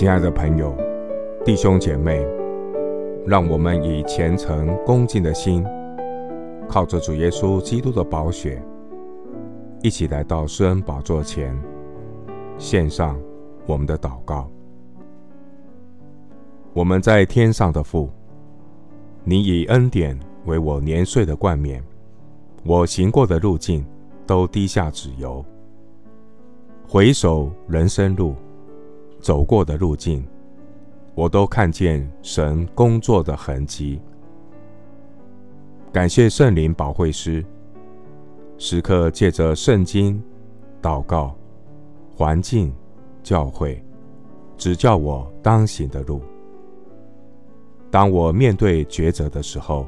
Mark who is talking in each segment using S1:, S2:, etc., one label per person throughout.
S1: 亲爱的朋友、弟兄姐妹，让我们以虔诚恭敬的心，靠着主耶稣基督的宝血，一起来到施恩宝座前，献上我们的祷告。我们在天上的父，你以恩典为我年岁的冠冕，我行过的路径都滴下脂油。回首人生路。走过的路径，我都看见神工作的痕迹。感谢圣灵保惠师，时刻借着圣经、祷告、环境、教会，指教我当行的路。当我面对抉择的时候，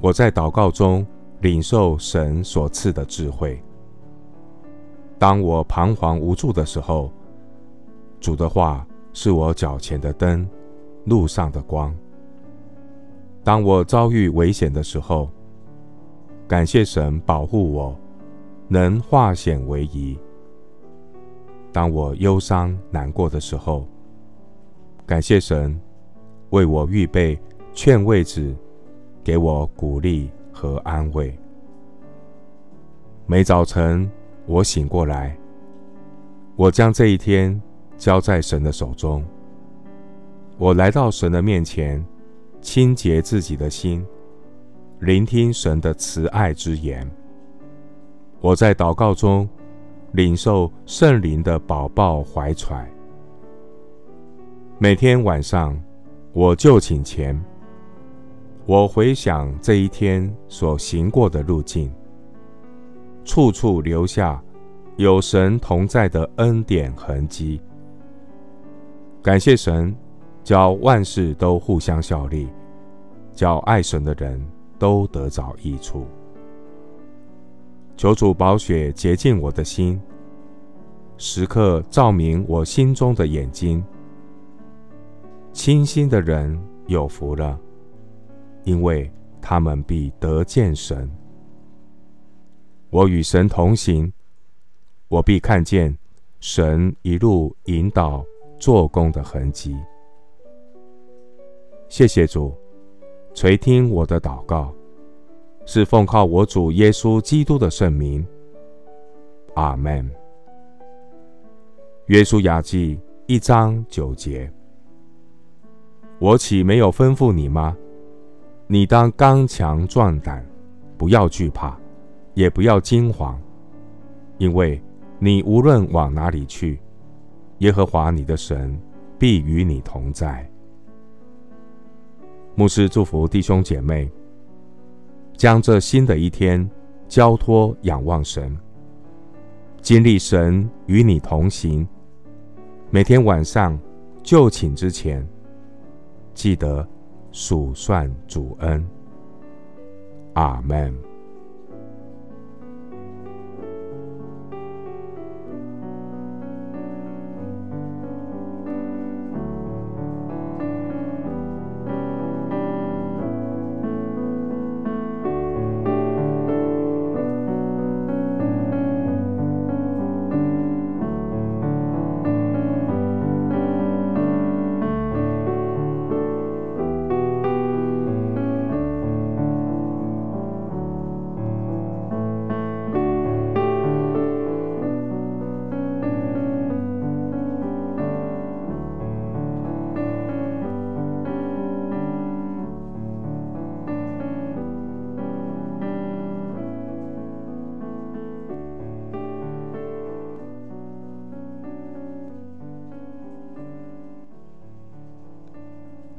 S1: 我在祷告中领受神所赐的智慧。当我彷徨无助的时候，主的话是我脚前的灯，路上的光。当我遭遇危险的时候，感谢神保护我，能化险为夷。当我忧伤难过的时候，感谢神为我预备劝慰子，给我鼓励和安慰。每早晨我醒过来，我将这一天。交在神的手中。我来到神的面前，清洁自己的心，聆听神的慈爱之言。我在祷告中领受圣灵的保抱怀揣。每天晚上，我就寝前，我回想这一天所行过的路径，处处留下有神同在的恩典痕迹。感谢神，叫万事都互相效力，叫爱神的人都得着益处。求主宝血洁净我的心，时刻照明我心中的眼睛。清心的人有福了，因为他们必得见神。我与神同行，我必看见神一路引导。做工的痕迹。谢谢主垂听我的祷告，是奉靠我主耶稣基督的圣名。阿门。约书亚记一章九节：我岂没有吩咐你吗？你当刚强壮胆，不要惧怕，也不要惊惶，因为你无论往哪里去。耶和华你的神必与你同在。牧师祝福弟兄姐妹，将这新的一天交托仰望神，经历神与你同行。每天晚上就寝之前，记得数算主恩。阿门。